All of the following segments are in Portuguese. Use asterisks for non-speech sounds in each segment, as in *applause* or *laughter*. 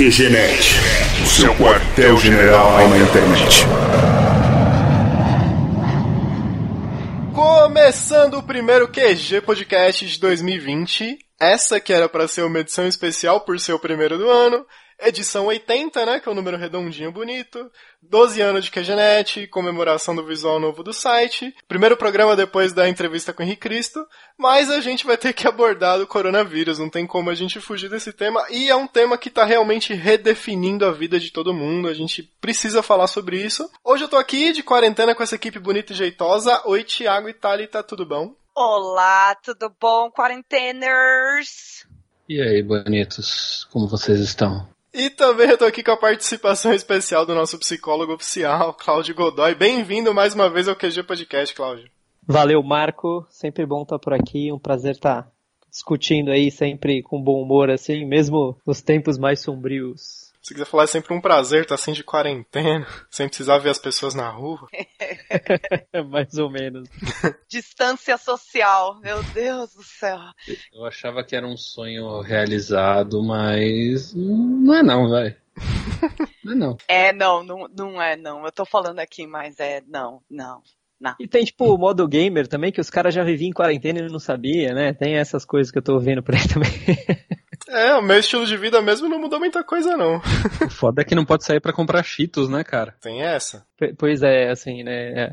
QGNet, o seu quartel-general na internet. Começando o primeiro QG Podcast de 2020. Essa que era para ser uma edição especial por ser o primeiro do ano. Edição 80, né? Que é um número redondinho bonito. 12 anos de QGNet, comemoração do visual novo do site. Primeiro programa depois da entrevista com o Henrique Cristo. Mas a gente vai ter que abordar o coronavírus. Não tem como a gente fugir desse tema. E é um tema que tá realmente redefinindo a vida de todo mundo. A gente precisa falar sobre isso. Hoje eu tô aqui de quarentena com essa equipe bonita e jeitosa. Oi, Thiago e Thalita, tudo bom? Olá, tudo bom, quarenteners? E aí, bonitos, como vocês estão? E também eu tô aqui com a participação especial do nosso psicólogo oficial, Cláudio Godoy. Bem-vindo mais uma vez ao QG Podcast, Cláudio. Valeu, Marco. Sempre bom estar por aqui. Um prazer estar discutindo aí, sempre com bom humor, assim, mesmo nos tempos mais sombrios. Se quiser falar, é sempre um prazer estar assim de quarentena, *laughs* sem precisar ver as pessoas na rua. *laughs* mais ou menos. *laughs* Distância social, meu Deus do céu. Eu achava que era um sonho realizado, mas não é não, vai. Não é não. É, não, não, não é não. Eu tô falando aqui, mas é não, não. Não. E tem, tipo, o modo gamer também, que os caras já viviam em quarentena e não sabia, né? Tem essas coisas que eu tô vendo por aí também. É, o meu estilo de vida mesmo não mudou muita coisa, não. O foda é que não pode sair para comprar cheetos, né, cara? Tem essa. Pois é, assim, né? É.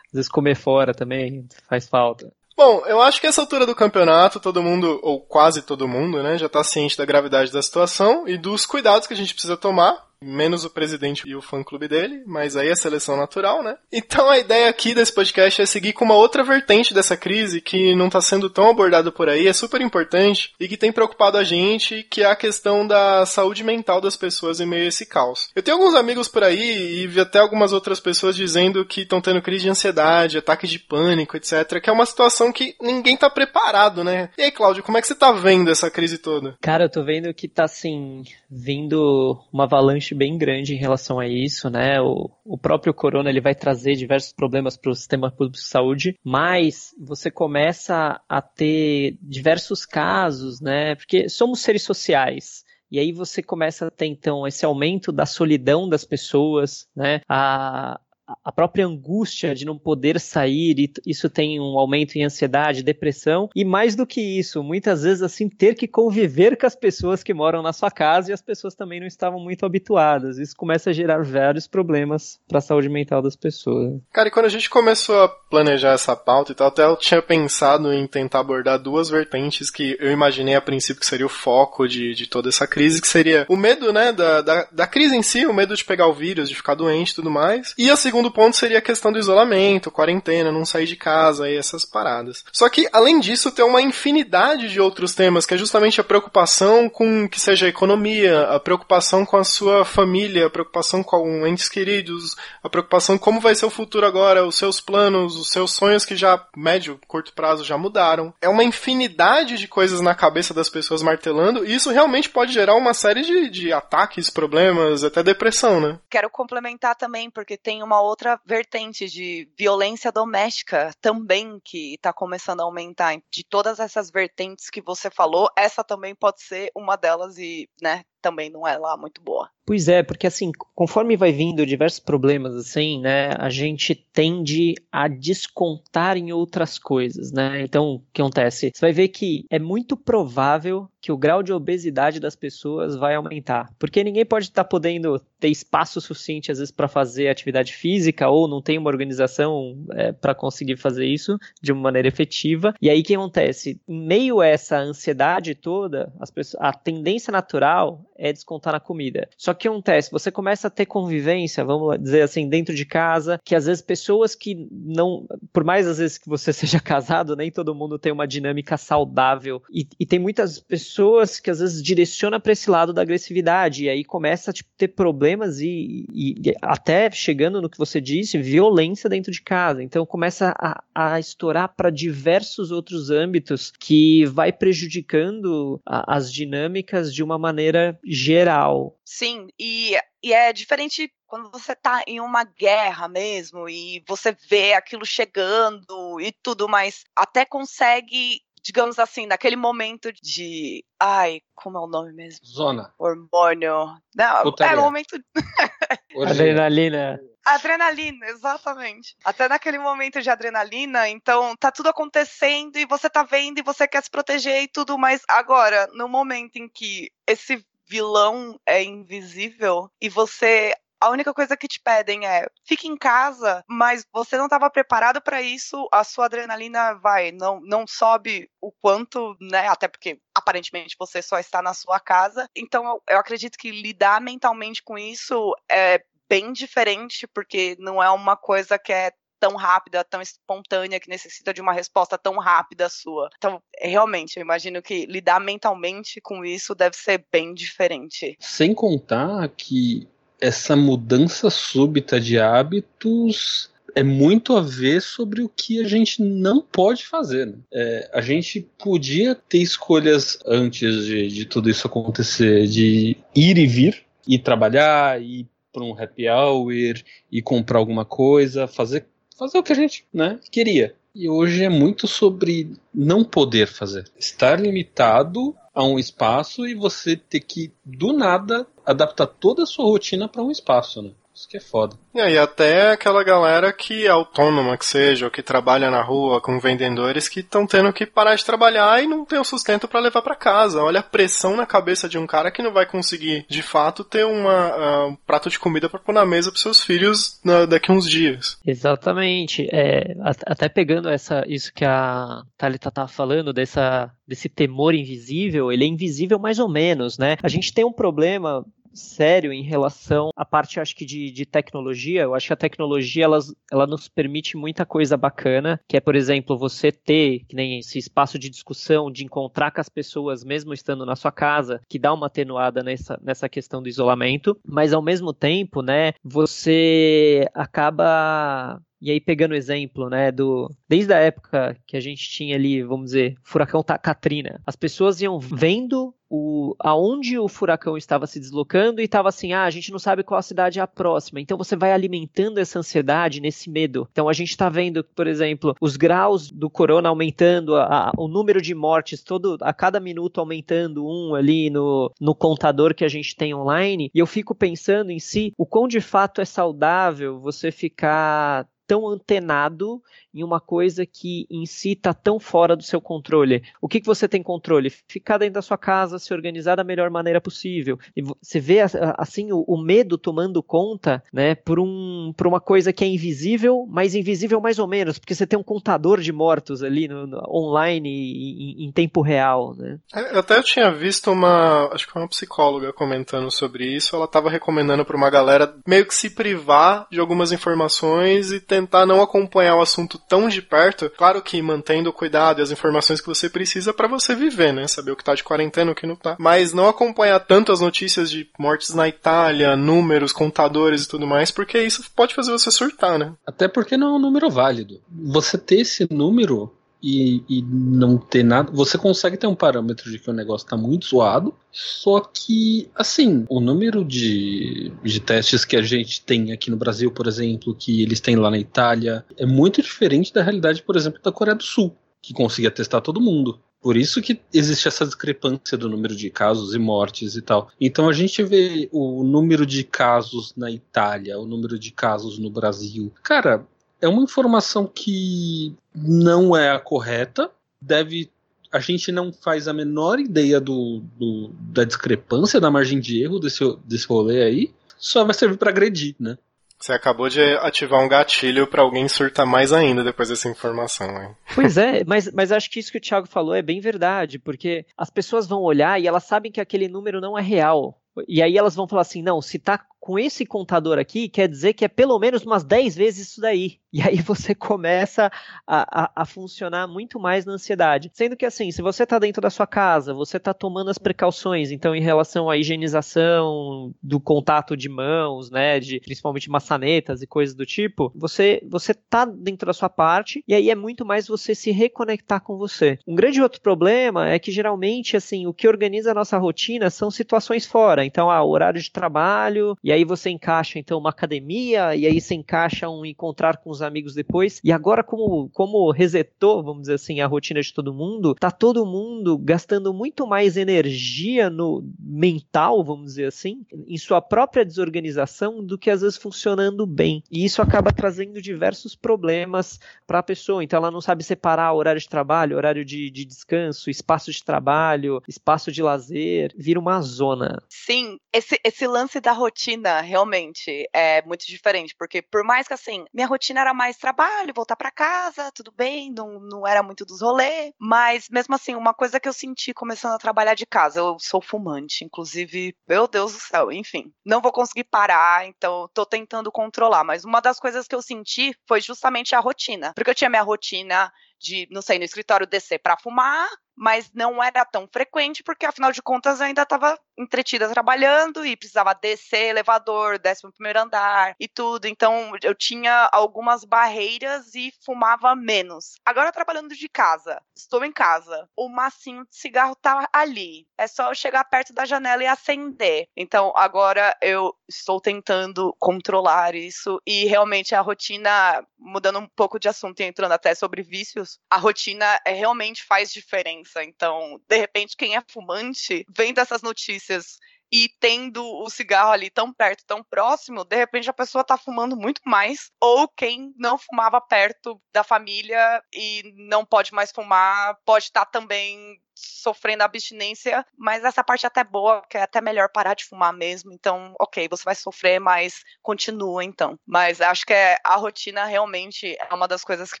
Às vezes comer fora também faz falta. Bom, eu acho que essa altura do campeonato, todo mundo, ou quase todo mundo, né, já tá ciente da gravidade da situação e dos cuidados que a gente precisa tomar menos o presidente e o fã-clube dele, mas aí é seleção natural, né? Então a ideia aqui desse podcast é seguir com uma outra vertente dessa crise que não está sendo tão abordada por aí, é super importante e que tem preocupado a gente, que é a questão da saúde mental das pessoas em meio a esse caos. Eu tenho alguns amigos por aí e vi até algumas outras pessoas dizendo que estão tendo crise de ansiedade, ataque de pânico, etc, que é uma situação que ninguém tá preparado, né? E aí, Cláudio, como é que você tá vendo essa crise toda? Cara, eu tô vendo que tá assim, vindo uma avalanche bem grande em relação a isso, né? O, o próprio corona ele vai trazer diversos problemas para o sistema público de saúde, mas você começa a ter diversos casos, né? Porque somos seres sociais. E aí você começa a ter, então, esse aumento da solidão das pessoas, né? A, a própria angústia de não poder sair, isso tem um aumento em ansiedade, depressão, e mais do que isso, muitas vezes assim, ter que conviver com as pessoas que moram na sua casa e as pessoas também não estavam muito habituadas. Isso começa a gerar vários problemas para a saúde mental das pessoas. Cara, e quando a gente começou a planejar essa pauta e tal, até eu tinha pensado em tentar abordar duas vertentes que eu imaginei a princípio que seria o foco de, de toda essa crise, que seria o medo, né, da, da, da crise em si, o medo de pegar o vírus, de ficar doente e tudo mais, e a segunda segundo ponto seria a questão do isolamento, quarentena, não sair de casa e essas paradas. Só que, além disso, tem uma infinidade de outros temas, que é justamente a preocupação com que seja a economia, a preocupação com a sua família, a preocupação com entes queridos, a preocupação com como vai ser o futuro agora, os seus planos, os seus sonhos que já, médio, curto prazo, já mudaram. É uma infinidade de coisas na cabeça das pessoas martelando, e isso realmente pode gerar uma série de, de ataques, problemas, até depressão, né? Quero complementar também, porque tem uma outra vertente de violência doméstica também que está começando a aumentar. De todas essas vertentes que você falou, essa também pode ser uma delas e, né, também não é lá muito boa. Pois é, porque assim, conforme vai vindo diversos problemas assim, né, a gente tende a descontar em outras coisas, né? Então, o que acontece? Você vai ver que é muito provável que o grau de obesidade das pessoas vai aumentar, porque ninguém pode estar tá podendo ter espaço suficiente às vezes para fazer atividade física ou não tem uma organização é, para conseguir fazer isso de uma maneira efetiva. E aí o que acontece? Em meio a essa ansiedade toda, pessoas, a tendência natural é descontar na comida. Só que acontece, você começa a ter convivência, vamos dizer assim, dentro de casa, que às vezes pessoas que não, por mais às vezes que você *laughs* seja casado, nem todo mundo tem uma dinâmica saudável e, e tem muitas pessoas que às vezes direciona para esse lado da agressividade e aí começa a tipo, ter problemas e, e, e, até chegando no que você disse, violência dentro de casa. Então começa a, a estourar para diversos outros âmbitos que vai prejudicando a, as dinâmicas de uma maneira geral. Sim, e, e é diferente quando você tá em uma guerra mesmo e você vê aquilo chegando e tudo, mas até consegue digamos assim, naquele momento de. Ai, como é o nome mesmo? Zona. Hormônio. Não, Putaria. é o momento. *laughs* Adrenalina. Adrenalina, exatamente. Até naquele momento de adrenalina, então tá tudo acontecendo e você tá vendo e você quer se proteger e tudo, mas agora, no momento em que esse vilão é invisível e você a única coisa que te pedem é fique em casa, mas você não estava preparado para isso, a sua adrenalina vai, não, não sobe o quanto, né? Até porque aparentemente você só está na sua casa. Então eu, eu acredito que lidar mentalmente com isso é bem diferente, porque não é uma coisa que é tão rápida, tão espontânea, que necessita de uma resposta tão rápida sua. Então, realmente, eu imagino que lidar mentalmente com isso deve ser bem diferente. Sem contar que essa mudança súbita de hábitos é muito a ver sobre o que a gente não pode fazer. Né? É, a gente podia ter escolhas antes de, de tudo isso acontecer, de ir e vir, ir trabalhar, ir para um happy hour, ir comprar alguma coisa, fazer, fazer o que a gente né, queria. E hoje é muito sobre não poder fazer. Estar limitado a um espaço e você ter que, do nada, adaptar toda a sua rotina para um espaço, né? Isso que é foda. E aí até aquela galera que é autônoma que seja, ou que trabalha na rua com vendedores que estão tendo que parar de trabalhar e não tem o sustento para levar para casa. Olha a pressão na cabeça de um cara que não vai conseguir, de fato, ter uma, uh, um prato de comida para pôr na mesa para seus filhos na, daqui uns dias. Exatamente. É, até pegando essa, isso que a Thalita tá falando, dessa, desse temor invisível, ele é invisível mais ou menos, né? A gente tem um problema sério em relação à parte, acho que, de, de tecnologia. Eu acho que a tecnologia, ela, ela nos permite muita coisa bacana, que é, por exemplo, você ter, que nem esse espaço de discussão, de encontrar com as pessoas, mesmo estando na sua casa, que dá uma atenuada nessa, nessa questão do isolamento, mas ao mesmo tempo, né, você acaba e aí, pegando o exemplo, né, do. Desde a época que a gente tinha ali, vamos dizer, furacão Katrina, as pessoas iam vendo o, aonde o furacão estava se deslocando e estava assim, ah, a gente não sabe qual a cidade é a próxima. Então você vai alimentando essa ansiedade, nesse medo. Então a gente está vendo, por exemplo, os graus do corona aumentando, a, a, o número de mortes todo a cada minuto aumentando um ali no, no contador que a gente tem online. E eu fico pensando em si o quão de fato é saudável você ficar tão antenado em uma coisa que em si está tão fora do seu controle. O que, que você tem controle? Ficar dentro da sua casa, se organizar da melhor maneira possível. E você vê assim o, o medo tomando conta, né, por, um, por uma coisa que é invisível, mas invisível mais ou menos, porque você tem um contador de mortos ali no, no, online em, em, tempo real, né? É, até eu tinha visto uma, acho que foi uma psicóloga comentando sobre isso. Ela estava recomendando para uma galera meio que se privar de algumas informações e ter tentar não acompanhar o assunto tão de perto, claro que mantendo o cuidado e as informações que você precisa para você viver, né? Saber o que tá de quarentena, o que não tá. Mas não acompanhar tanto as notícias de mortes na Itália, números, contadores e tudo mais, porque isso pode fazer você surtar, né? Até porque não é um número válido. Você ter esse número e, e, não ter nada. Você consegue ter um parâmetro de que o negócio está muito zoado, só que, assim, o número de, de testes que a gente tem aqui no Brasil, por exemplo, que eles têm lá na Itália, é muito diferente da realidade, por exemplo, da Coreia do Sul, que conseguia testar todo mundo. Por isso que existe essa discrepância do número de casos e mortes e tal. Então a gente vê o número de casos na Itália, o número de casos no Brasil. Cara, é uma informação que não é a correta, deve. A gente não faz a menor ideia do, do da discrepância, da margem de erro desse, desse rolê aí, só vai servir para agredir, né? Você acabou de ativar um gatilho para alguém surtar mais ainda depois dessa informação. Hein? Pois é, mas, mas acho que isso que o Thiago falou é bem verdade, porque as pessoas vão olhar e elas sabem que aquele número não é real. E aí elas vão falar assim: não, se tá com esse contador aqui, quer dizer que é pelo menos umas 10 vezes isso daí. *laughs* E aí você começa a, a, a funcionar muito mais na ansiedade. Sendo que assim, se você está dentro da sua casa, você está tomando as precauções, então em relação à higienização do contato de mãos, né, de principalmente maçanetas e coisas do tipo, você você tá dentro da sua parte e aí é muito mais você se reconectar com você. Um grande outro problema é que geralmente assim, o que organiza a nossa rotina são situações fora. Então, ah, horário de trabalho, e aí você encaixa então uma academia, e aí você encaixa um encontrar com os amigos depois, e agora como, como resetou, vamos dizer assim, a rotina de todo mundo, tá todo mundo gastando muito mais energia no mental, vamos dizer assim, em sua própria desorganização do que às vezes funcionando bem. E isso acaba trazendo diversos problemas para a pessoa. Então ela não sabe separar horário de trabalho, horário de, de descanso, espaço de trabalho, espaço de lazer, vira uma zona. Sim, esse, esse lance da rotina realmente é muito diferente, porque por mais que assim, minha rotina era mais trabalho, voltar para casa, tudo bem, não, não era muito dos rolês, mas mesmo assim, uma coisa que eu senti começando a trabalhar de casa, eu sou fumante, inclusive, meu Deus do céu, enfim, não vou conseguir parar, então tô tentando controlar, mas uma das coisas que eu senti foi justamente a rotina, porque eu tinha minha rotina de, não sei, no escritório descer para fumar, mas não era tão frequente, porque afinal de contas eu ainda estava entretida trabalhando e precisava descer elevador, décimo primeiro andar e tudo. Então eu tinha algumas barreiras e fumava menos. Agora trabalhando de casa, estou em casa, o massinho de cigarro tá ali. É só eu chegar perto da janela e acender. Então agora eu estou tentando controlar isso e realmente a rotina, mudando um pouco de assunto e entrando até sobre vícios, a rotina é, realmente faz diferença. Então, de repente, quem é fumante, vendo essas notícias e tendo o cigarro ali tão perto, tão próximo, de repente a pessoa tá fumando muito mais, ou quem não fumava perto da família e não pode mais fumar, pode estar tá também sofrendo abstinência, mas essa parte é até boa, que é até melhor parar de fumar mesmo. Então, ok, você vai sofrer, mas continua então. Mas acho que é, a rotina realmente é uma das coisas que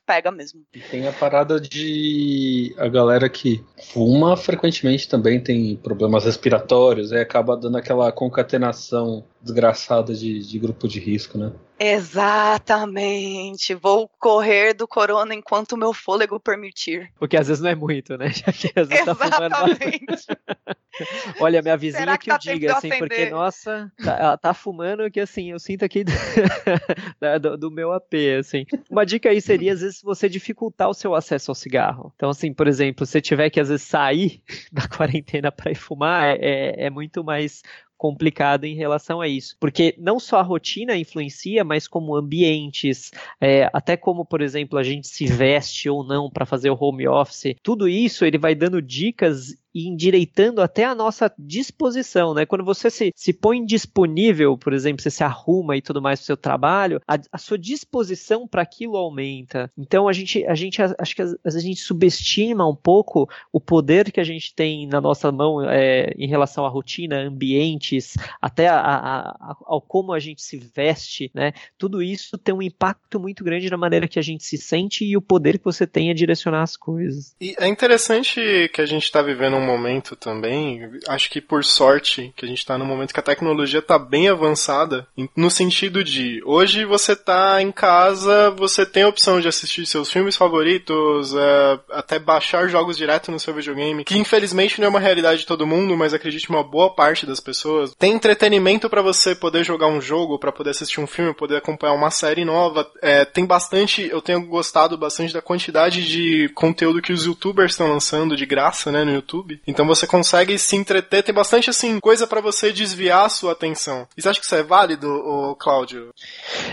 pega mesmo. E tem a parada de a galera que fuma frequentemente também tem problemas respiratórios, e acaba dando aquela concatenação desgraçada de, de grupo de risco, né? Exatamente. Vou correr do corona enquanto o meu fôlego permitir. Porque às vezes não é muito, né? *laughs* Já que às vezes Exatamente. Tá *laughs* Olha, minha vizinha que, que eu diga, assim, porque, nossa, tá, ela tá fumando que, assim, eu sinto aqui do, *laughs* do, meu AP, assim. Uma dica aí seria, às vezes, você dificultar o seu acesso ao cigarro. Então, assim, por exemplo, se você tiver que, às vezes, sair da quarentena para ir fumar, é, é, é muito mais complicado em relação a isso. Porque não só a rotina influencia, mas como ambientes, é, até como, por exemplo, a gente se veste ou não para fazer o home office, tudo isso ele vai dando dicas e endireitando até a nossa disposição, né? Quando você se, se põe disponível, por exemplo, você se arruma e tudo mais para o seu trabalho, a, a sua disposição para aquilo aumenta. Então a gente, a gente acho que a gente subestima um pouco o poder que a gente tem na nossa mão é, em relação à rotina, ambientes, até a, a, ao como a gente se veste, né? Tudo isso tem um impacto muito grande na maneira que a gente se sente e o poder que você tem a direcionar as coisas. E é interessante que a gente está vivendo um momento também, acho que por sorte, que a gente está num momento que a tecnologia está bem avançada, no sentido de, hoje você está em casa, você tem a opção de assistir seus filmes favoritos, é, até baixar jogos direto no seu videogame, que infelizmente não é uma realidade de todo mundo, mas acredite uma boa parte das pessoas. Tem entretenimento para você poder jogar um jogo, para poder assistir um filme, poder acompanhar uma série nova. É, tem bastante, eu tenho gostado bastante da quantidade de conteúdo que os youtubers estão lançando de graça, né, no YouTube. YouTube. Então você consegue se entreter, tem bastante assim coisa para você desviar a sua atenção. E você acha que isso é válido, ô, Cláudio?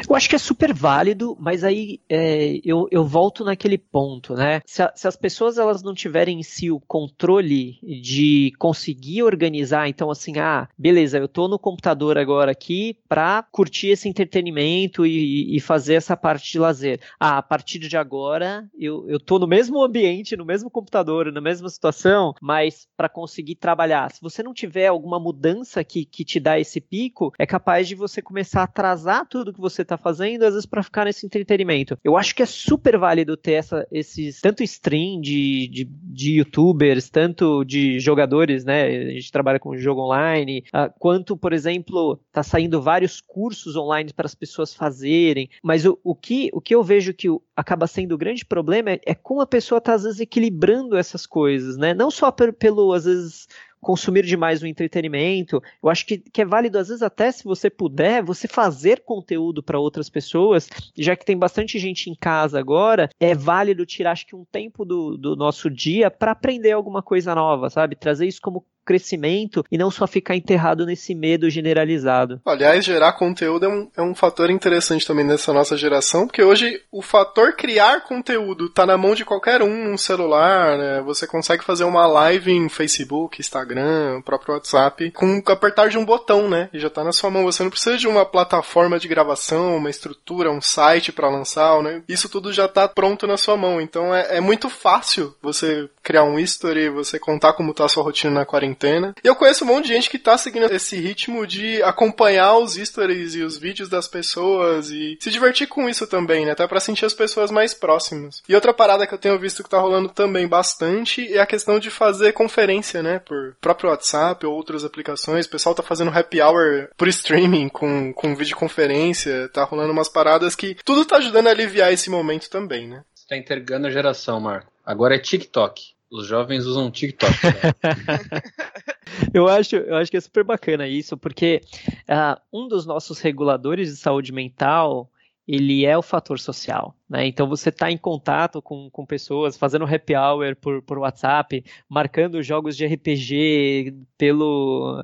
Eu acho que é super válido, mas aí é, eu, eu volto naquele ponto, né? Se, a, se, as pessoas elas não tiverem em si o controle de conseguir organizar, então assim, ah, beleza, eu tô no computador agora aqui para curtir esse entretenimento e, e, fazer essa parte de lazer. Ah, a partir de agora eu, eu tô no mesmo ambiente, no mesmo computador, na mesma situação, mas para conseguir trabalhar. Se você não tiver alguma mudança que, que te dá esse pico, é capaz de você começar a atrasar tudo que você está fazendo, às vezes para ficar nesse entretenimento. Eu acho que é super válido ter essa, esses tanto stream de, de, de youtubers, tanto de jogadores, né? A gente trabalha com jogo online, uh, quanto, por exemplo, tá saindo vários cursos online para as pessoas fazerem. Mas o, o, que, o que eu vejo que acaba sendo o grande problema é, é como a pessoa está às vezes equilibrando essas coisas, né? Não só pelo, às vezes, consumir demais o entretenimento. Eu acho que, que é válido, às vezes, até se você puder, você fazer conteúdo para outras pessoas, já que tem bastante gente em casa agora, é válido tirar, acho que, um tempo do, do nosso dia para aprender alguma coisa nova, sabe? Trazer isso como crescimento e não só ficar enterrado nesse medo generalizado. Aliás, gerar conteúdo é um, é um fator interessante também nessa nossa geração, porque hoje o fator criar conteúdo tá na mão de qualquer um no celular, né? Você consegue fazer uma live em Facebook, Instagram, próprio WhatsApp, com apertar de um botão, né? E já tá na sua mão. Você não precisa de uma plataforma de gravação, uma estrutura, um site para lançar, né? Isso tudo já tá pronto na sua mão. Então é, é muito fácil você criar um history, você contar como tá a sua rotina na quarentena. E eu conheço um monte de gente que tá seguindo esse ritmo de acompanhar os stories e os vídeos das pessoas e se divertir com isso também, né? Até pra sentir as pessoas mais próximas. E outra parada que eu tenho visto que tá rolando também bastante é a questão de fazer conferência, né? Por próprio WhatsApp ou outras aplicações. O pessoal tá fazendo happy hour por streaming com, com videoconferência. Tá rolando umas paradas que tudo tá ajudando a aliviar esse momento também, né? Você tá entregando a geração, Marco. Agora é TikTok. Os jovens usam TikTok. Né? *laughs* eu, acho, eu acho que é super bacana isso, porque uh, um dos nossos reguladores de saúde mental ele é o fator social. Né? Então você está em contato com, com pessoas, fazendo happy hour por, por WhatsApp, marcando jogos de RPG pelo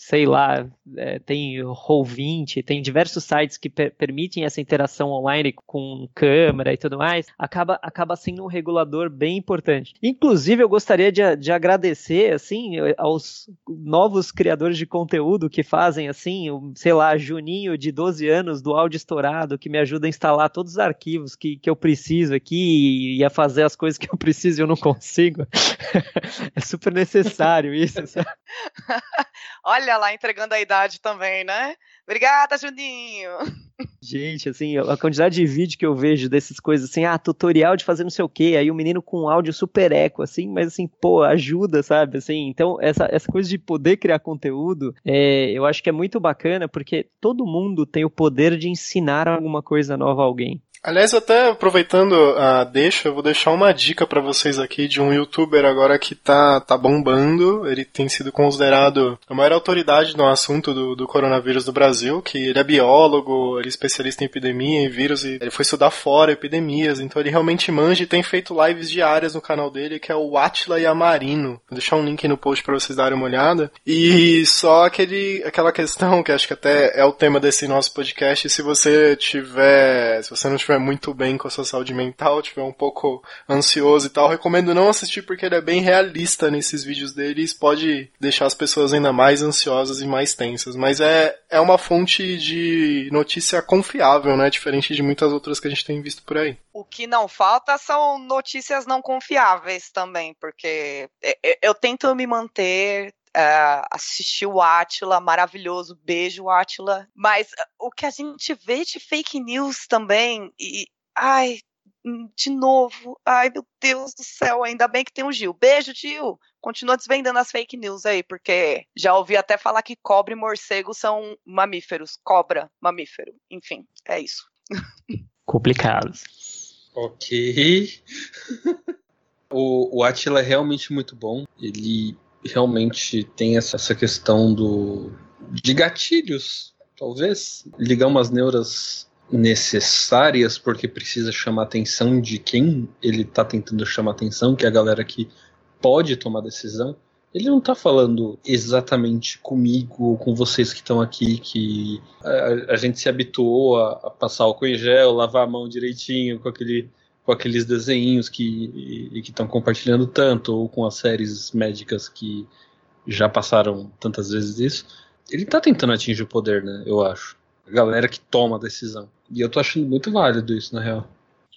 sei lá, é, tem Roll20, tem diversos sites que per permitem essa interação online com câmera e tudo mais, acaba, acaba sendo um regulador bem importante. Inclusive, eu gostaria de, de agradecer, assim, aos novos criadores de conteúdo que fazem, assim, o, sei lá, Juninho de 12 anos do áudio estourado, que me ajuda a instalar todos os arquivos que, que eu preciso aqui e a fazer as coisas que eu preciso e eu não consigo. *laughs* é super necessário isso. *laughs* Olha lá, entregando a idade também, né? Obrigada, Juninho. Gente, assim, a quantidade de vídeo que eu vejo dessas coisas, assim, ah, tutorial de fazer não sei o quê, aí o menino com áudio super eco, assim, mas assim, pô, ajuda, sabe? Assim, então, essa, essa coisa de poder criar conteúdo, é, eu acho que é muito bacana, porque todo mundo tem o poder de ensinar alguma coisa nova a alguém. Aliás, até aproveitando a deixa, eu vou deixar uma dica para vocês aqui de um youtuber agora que tá, tá bombando. Ele tem sido considerado a maior autoridade no assunto do, do coronavírus do Brasil, que ele é biólogo, ele é especialista em epidemia e vírus, e ele foi estudar fora epidemias, então ele realmente manja e tem feito lives diárias no canal dele, que é o Atila Yamarino. Vou deixar um link no post para vocês darem uma olhada. E só aquele, aquela questão que acho que até é o tema desse nosso podcast, se você tiver, se você não tiver estiver muito bem com a sua saúde mental, estiver um pouco ansioso e tal, recomendo não assistir porque ele é bem realista nesses vídeos dele e pode deixar as pessoas ainda mais ansiosas e mais tensas. Mas é, é uma fonte de notícia confiável, né? Diferente de muitas outras que a gente tem visto por aí. O que não falta são notícias não confiáveis também, porque eu tento me manter Uh, assistir o Atila, maravilhoso, beijo Atila. Mas uh, o que a gente vê de fake news também, e ai, hum, de novo, ai meu Deus do céu, ainda bem que tem o Gil. Beijo, Gil! Continua desvendando as fake news aí, porque já ouvi até falar que cobra e morcego são mamíferos. Cobra, mamífero. Enfim, é isso. Complicados. Ok. *laughs* o, o Atila é realmente muito bom. Ele realmente tem essa, questão do de gatilhos, talvez ligar umas neuras necessárias porque precisa chamar atenção de quem ele está tentando chamar atenção, que é a galera que pode tomar decisão. Ele não está falando exatamente comigo ou com vocês que estão aqui, que a, a, gente se habituou a, a passar álcool em gel, lavar a mão direitinho com aquele com aqueles desenhos que estão compartilhando tanto, ou com as séries médicas que já passaram tantas vezes isso. Ele está tentando atingir o poder, né? Eu acho. A galera que toma a decisão. E eu tô achando muito válido isso, na real.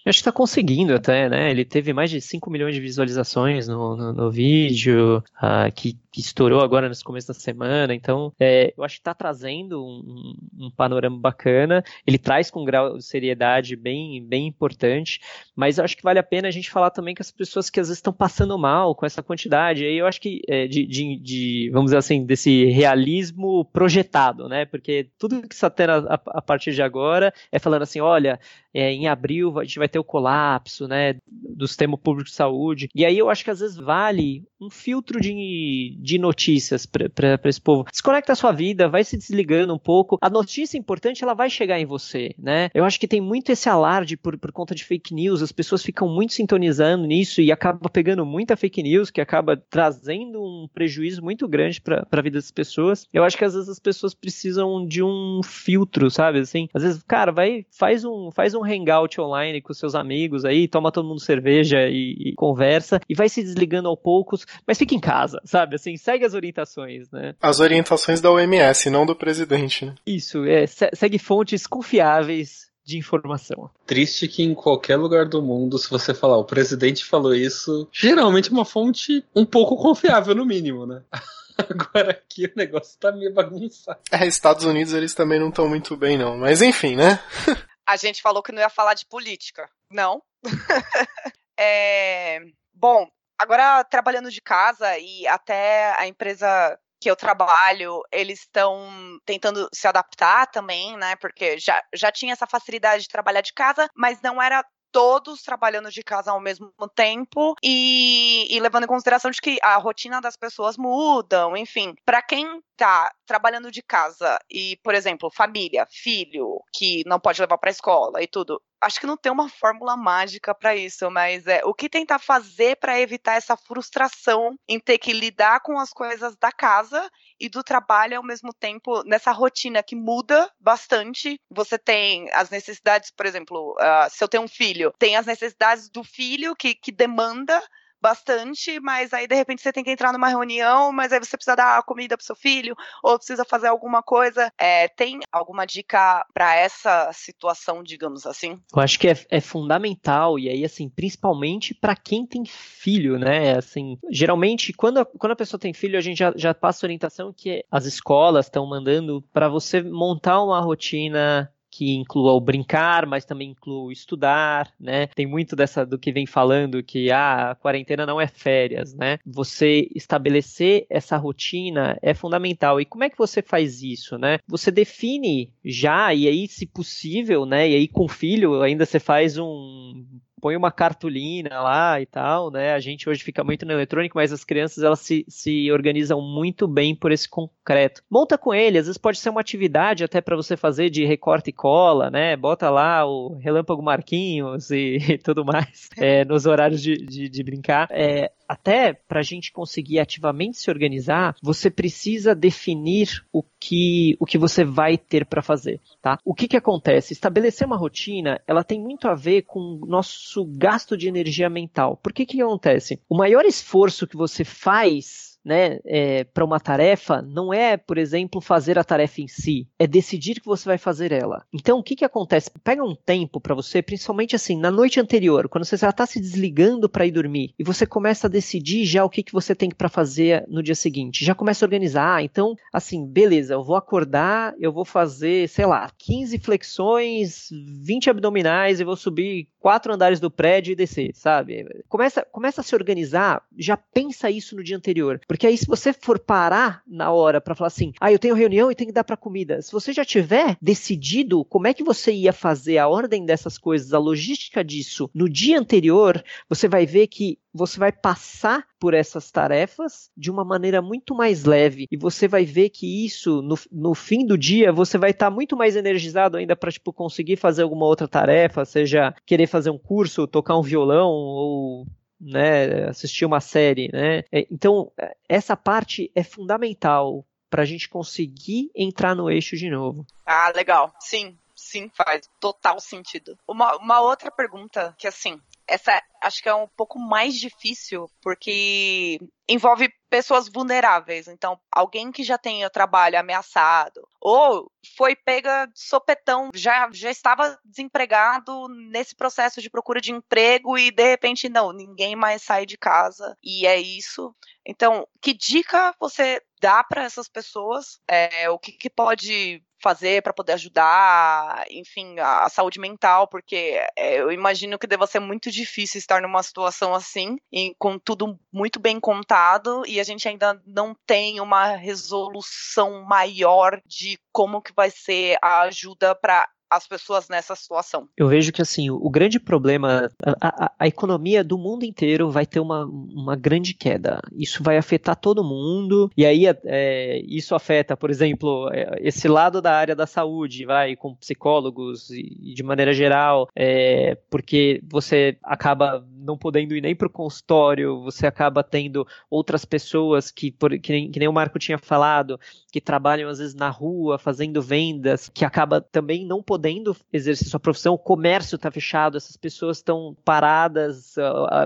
Acho que tá conseguindo até, né? Ele teve mais de 5 milhões de visualizações no, no, no vídeo, uh, que, que, estourou agora nesse começo da semana. Então, é, eu acho que tá trazendo um, um, panorama bacana. Ele traz com um grau de seriedade bem, bem importante, mas eu acho que vale a pena a gente falar também com as pessoas que às vezes estão passando mal com essa quantidade. E eu acho que é, de, de, de, vamos dizer assim, desse realismo projetado, né? Porque tudo que está tendo a, a, partir de agora é falando assim, olha, é, em abril a gente vai ter o colapso, né, do sistema público de saúde. E aí eu acho que às vezes vale um filtro de, de notícias para esse povo. Desconecta a sua vida, vai se desligando um pouco. A notícia importante, ela vai chegar em você, né? Eu acho que tem muito esse alarde por, por conta de fake news, as pessoas ficam muito sintonizando nisso e acaba pegando muita fake news, que acaba trazendo um prejuízo muito grande para a vida das pessoas. Eu acho que às vezes as pessoas precisam de um filtro, sabe? Assim, às vezes, cara, vai, faz um, faz um hangout online com seus amigos aí, toma todo mundo cerveja e, e conversa e vai se desligando ao poucos, mas fica em casa, sabe? Assim, segue as orientações, né? As orientações da OMS, não do presidente, né? Isso, é, segue fontes confiáveis de informação. Triste que em qualquer lugar do mundo, se você falar o presidente falou isso, geralmente é uma fonte um pouco confiável, no mínimo, né? *laughs* Agora aqui o negócio tá meio bagunçado. É, Estados Unidos eles também não estão muito bem, não. Mas enfim, né? *laughs* A gente falou que não ia falar de política. Não. *laughs* é... Bom, agora trabalhando de casa e até a empresa que eu trabalho, eles estão tentando se adaptar também, né? Porque já, já tinha essa facilidade de trabalhar de casa, mas não era todos trabalhando de casa ao mesmo tempo e, e, levando em consideração de que a rotina das pessoas mudam, enfim. Para quem tá trabalhando de casa e, por exemplo, família, filho que não pode levar para escola e tudo, acho que não tem uma fórmula mágica para isso, mas é o que tentar fazer para evitar essa frustração em ter que lidar com as coisas da casa e do trabalho ao mesmo tempo nessa rotina que muda bastante. Você tem as necessidades, por exemplo, uh, se eu tenho um filho, tem as necessidades do filho que, que demanda bastante, mas aí de repente você tem que entrar numa reunião, mas aí você precisa dar comida pro seu filho, ou precisa fazer alguma coisa. É, tem alguma dica para essa situação, digamos assim? Eu acho que é, é fundamental, e aí, assim, principalmente para quem tem filho, né? Assim, geralmente, quando a, quando a pessoa tem filho, a gente já, já passa orientação que as escolas estão mandando para você montar uma rotina que inclua o brincar, mas também inclua o estudar, né? Tem muito dessa do que vem falando que ah, a quarentena não é férias, né? Você estabelecer essa rotina é fundamental. E como é que você faz isso, né? Você define já e aí, se possível, né? E aí com o filho ainda você faz um põe uma cartolina lá e tal, né? A gente hoje fica muito no eletrônico, mas as crianças elas se, se organizam muito bem por esse concreto. Monta com ele, às vezes pode ser uma atividade até para você fazer de recorte e cola, né? Bota lá o relâmpago Marquinhos e, *laughs* e tudo mais é, nos horários de, de, de brincar. É, até para a gente conseguir ativamente se organizar, você precisa definir o que, o que você vai ter para fazer, tá? O que que acontece? Estabelecer uma rotina, ela tem muito a ver com o nosso gasto de energia mental. Por que que acontece? O maior esforço que você faz né, é, para uma tarefa não é, por exemplo, fazer a tarefa em si, é decidir que você vai fazer ela. Então, o que, que acontece? Pega um tempo para você, principalmente assim, na noite anterior, quando você já está se desligando para ir dormir, e você começa a decidir já o que, que você tem para fazer no dia seguinte. Já começa a organizar. Ah, então, assim, beleza, eu vou acordar, eu vou fazer, sei lá, 15 flexões, 20 abdominais e vou subir quatro andares do prédio e descer, sabe? Começa, começa a se organizar, já pensa isso no dia anterior. Porque aí, se você for parar na hora para falar assim, ah, eu tenho reunião e tenho que dar para comida, se você já tiver decidido como é que você ia fazer a ordem dessas coisas, a logística disso no dia anterior, você vai ver que você vai passar por essas tarefas de uma maneira muito mais leve e você vai ver que isso no, no fim do dia você vai estar tá muito mais energizado ainda para tipo conseguir fazer alguma outra tarefa, seja querer fazer um curso, tocar um violão ou né, assistir uma série, né? É, então essa parte é fundamental para a gente conseguir entrar no eixo de novo. Ah, legal. Sim, sim, faz total sentido. Uma, uma outra pergunta que assim, essa acho que é um pouco mais difícil, porque envolve pessoas vulneráveis. Então, alguém que já tem o trabalho ameaçado, ou foi pega de sopetão, já, já estava desempregado nesse processo de procura de emprego e de repente, não, ninguém mais sai de casa e é isso. Então, que dica você dá para essas pessoas? É, o que, que pode fazer para poder ajudar, enfim, a, a, saúde mental, porque é, eu imagino que deva ser muito difícil estar numa situação assim, e com tudo muito bem contado, e a gente ainda não tem uma resolução maior de como que vai ser a ajuda para as pessoas nessa situação. Eu vejo que assim, o grande problema, a, a, a economia do mundo inteiro vai ter uma, uma grande queda. Isso vai afetar todo mundo, e aí é, isso afeta, por exemplo, é, esse lado da área da saúde, vai, com psicólogos e, de maneira geral, é, porque você acaba não podendo ir nem para o consultório, você acaba tendo outras pessoas que, por, que, nem, que nem o Marco tinha falado, que trabalham às vezes na rua, fazendo vendas, que acaba também não podendo exercer sua profissão, o comércio está fechado, essas pessoas estão paradas,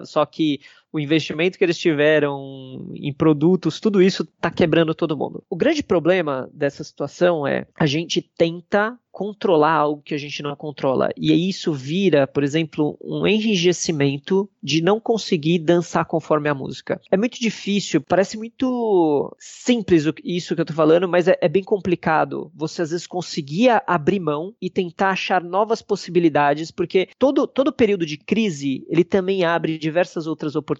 só que o investimento que eles tiveram em produtos, tudo isso está quebrando todo mundo. O grande problema dessa situação é a gente tenta controlar algo que a gente não controla. E isso vira, por exemplo, um enrijecimento de não conseguir dançar conforme a música. É muito difícil, parece muito simples isso que eu tô falando, mas é, é bem complicado. Você às vezes conseguir abrir mão e tentar achar novas possibilidades, porque todo, todo período de crise, ele também abre diversas outras oportunidades.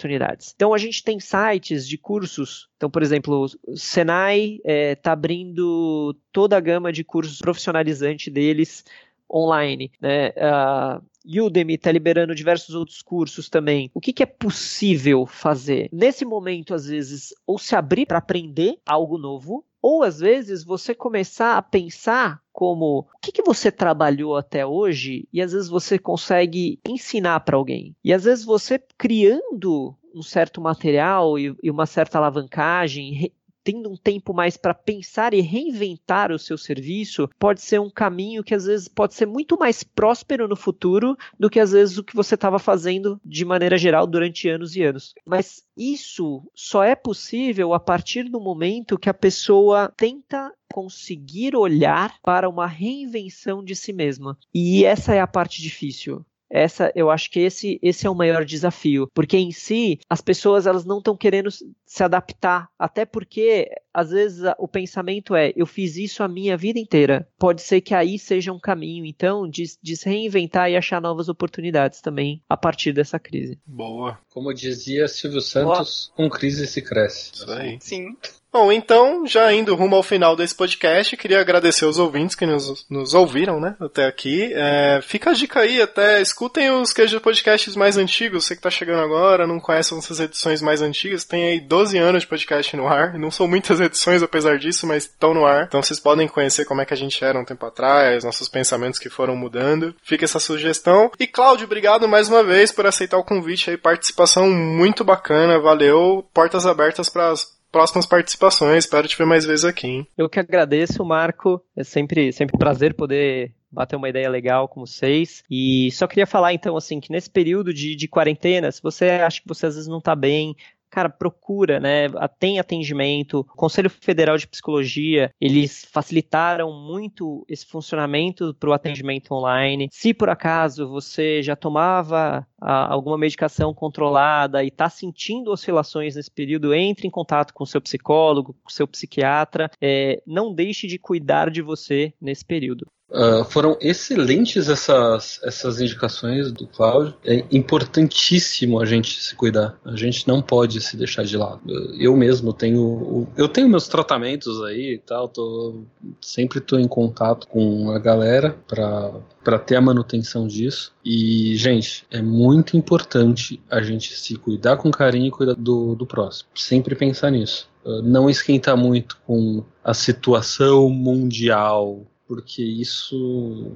Então a gente tem sites de cursos então, por exemplo, o Senai está é, tá abrindo toda a gama de cursos profissionalizantes deles online. Né? A Udemy está liberando diversos outros cursos também. O que, que, é possível fazer? Nesse momento, às vezes, ou se abrir para aprender algo novo, ou às vezes você começar a pensar como o que, que você trabalhou até hoje e às vezes você consegue ensinar para alguém. E às vezes você criando um certo material e, uma certa alavancagem, tendo um tempo mais para pensar e reinventar o seu serviço, pode ser um caminho que às vezes pode ser muito mais próspero no futuro do que às vezes o que você estava fazendo de maneira geral durante anos e anos. Mas isso só é possível a partir do momento que a pessoa tenta conseguir olhar para uma reinvenção de si mesma. E essa é a parte difícil. Essa, eu acho que esse, esse é o maior desafio, porque em si as pessoas elas não estão querendo se adaptar, até porque às vezes o pensamento é eu fiz isso a minha vida inteira. Pode ser que aí seja um caminho, então, de, de se reinventar e achar novas oportunidades também a partir dessa crise. Boa. Como dizia Silvio Santos, Boa. com crise se cresce. Isso aí. Sim. Bom, então, já indo rumo ao final desse podcast, queria agradecer os ouvintes que nos, nos ouviram, né, até aqui. É, fica a dica aí, até escutem os queijos podcasts mais antigos, você que tá chegando agora, não conhece essas edições mais antigas, tem aí 12 anos de podcast no ar, não são muitas edições apesar disso, mas estão no ar, então vocês podem conhecer como é que a gente era um tempo atrás, nossos pensamentos que foram mudando. Fica essa sugestão. E Cláudio, obrigado mais uma vez por aceitar o convite aí, participação muito bacana, valeu, portas abertas para as próximas participações. Espero te ver mais vezes aqui. Hein? Eu que agradeço, Marco. É sempre, sempre um prazer poder bater uma ideia legal com vocês. E só queria falar então assim que nesse período de, de quarentena, se você acha que você às vezes não está bem, cara, procura, né? Tem atendimento. O Conselho Federal de Psicologia, eles facilitaram muito esse funcionamento para o atendimento online. Se por acaso você já tomava a, alguma medicação controlada e está sentindo oscilações nesse período, entre em contato com o seu psicólogo, com o seu psiquiatra. É, não deixe de cuidar de você nesse período. Uh, foram excelentes essas, essas indicações do Cláudio. É importantíssimo a gente se cuidar. A gente não pode se deixar de lado. Eu mesmo tenho eu tenho meus tratamentos aí e tal. Tô, sempre estou em contato com a galera para ter a manutenção disso. E gente, é muito importante a gente se cuidar com carinho e cuidar do, do próximo. Sempre pensar nisso. Uh, não esquentar muito com a situação mundial porque isso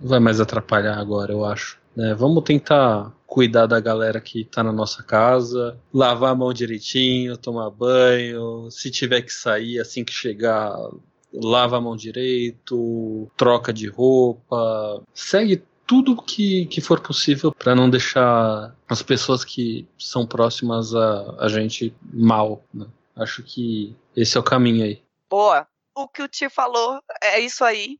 vai mais atrapalhar agora, eu acho. Né? Vamos tentar cuidar da galera que tá na nossa casa, lavar a mão direitinho, tomar banho, se tiver que sair assim que chegar, lava a mão direito, troca de roupa, segue tudo que, que for possível para não deixar as pessoas que são próximas a, a gente mal. Né? Acho que esse é o caminho aí. Boa o que o tio falou é isso aí.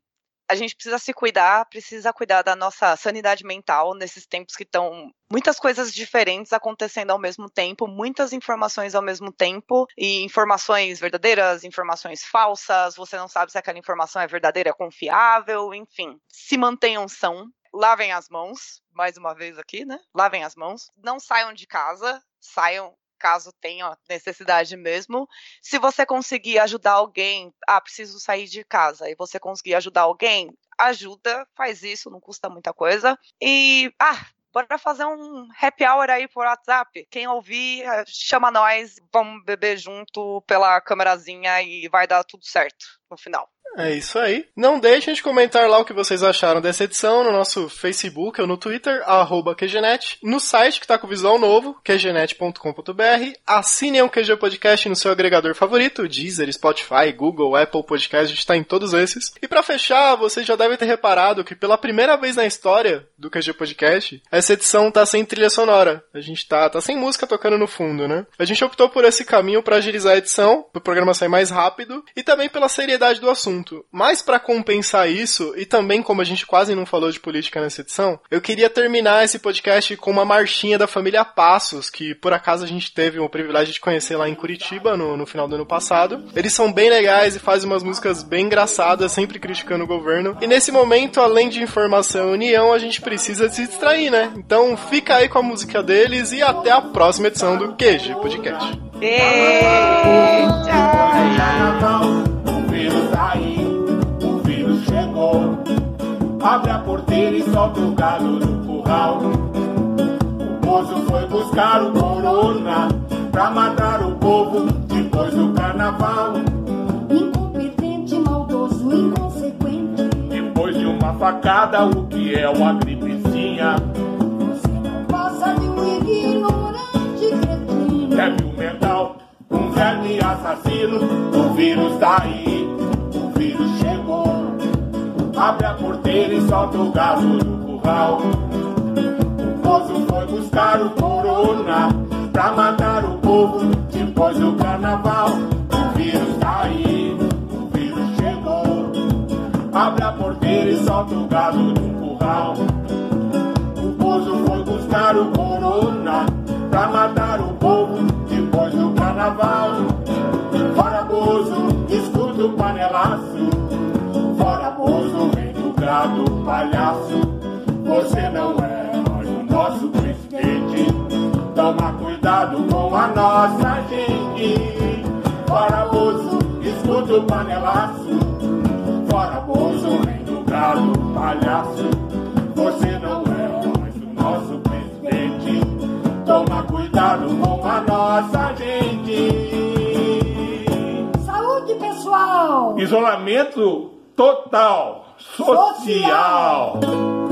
A gente precisa se cuidar, precisa cuidar da nossa sanidade mental nesses tempos que estão muitas coisas diferentes acontecendo ao mesmo tempo, muitas informações ao mesmo tempo, e informações verdadeiras, informações falsas, você não sabe se aquela informação é verdadeira, confiável, enfim. Se mantenham são, lavem as mãos, mais uma vez aqui, né? Lavem as mãos, não saiam de casa, saiam caso tenha necessidade mesmo. Se você conseguir ajudar alguém, ah, preciso sair de casa, e você conseguir ajudar alguém, ajuda, faz isso, não custa muita coisa. E, ah, bora fazer um happy hour aí por WhatsApp. Quem ouvir, eh, chama nós, vamos beber junto pela câmerazinha e vai dar tudo certo no final. É isso aí. Não deixem de comentar lá o que vocês acharam dessa edição no nosso Facebook ou no Twitter, arroba QGNet, no site que tá com visual novo, qgnet.com.br. Assinem o QG Podcast no seu agregador favorito, Deezer, Spotify, Google, Apple Podcast, a gente tá em todos esses. E para fechar, vocês já devem ter reparado que pela primeira vez na história do QG Podcast, essa edição tá sem trilha sonora. A gente tá, tá sem música tocando no fundo, né? A gente optou por esse caminho para agilizar a edição, pro programa sair mais rápido, e também pela seriedade do assunto assunto. Mas para compensar isso, e também como a gente quase não falou de política nessa edição, eu queria terminar esse podcast com uma marchinha da família Passos, que por acaso a gente teve o privilégio de conhecer lá em Curitiba no, no final do ano passado. Eles são bem legais e fazem umas músicas bem engraçadas, sempre criticando o governo. E nesse momento, além de informação e união, a gente precisa se distrair, né? Então fica aí com a música deles e até a próxima edição do QG Podcast. Eita! Abre a porteira e solta o gado do curral. O moço foi buscar o corona pra matar o povo depois do carnaval. Incompetente, maldoso, inconsequente. Depois de uma facada, o que é uma gripezinha? Você não passa de um ignorante cretino. Débil mental, um verme assassino. O vírus tá aí, o vírus chegou. Abre a porteira e solta o gado do curral. O moço foi buscar o corona pra matar o povo depois do carnaval. O vírus tá aí, o vírus chegou. Abre a porteira e solta o gado do curral. O moço foi buscar o corona pra matar o povo depois do carnaval. Fora Bozo, escuta o panelaço. Fora Bozo, vem do gado palhaço. Você não é mais o nosso presidente. Toma cuidado com a nossa gente. Fora Bozo, escuta o panelaço. Fora Bozo, vem do gado palhaço. Você não é mais o nosso presidente. Toma cuidado com a nossa gente. Saúde, pessoal! Isolamento total, social. Social.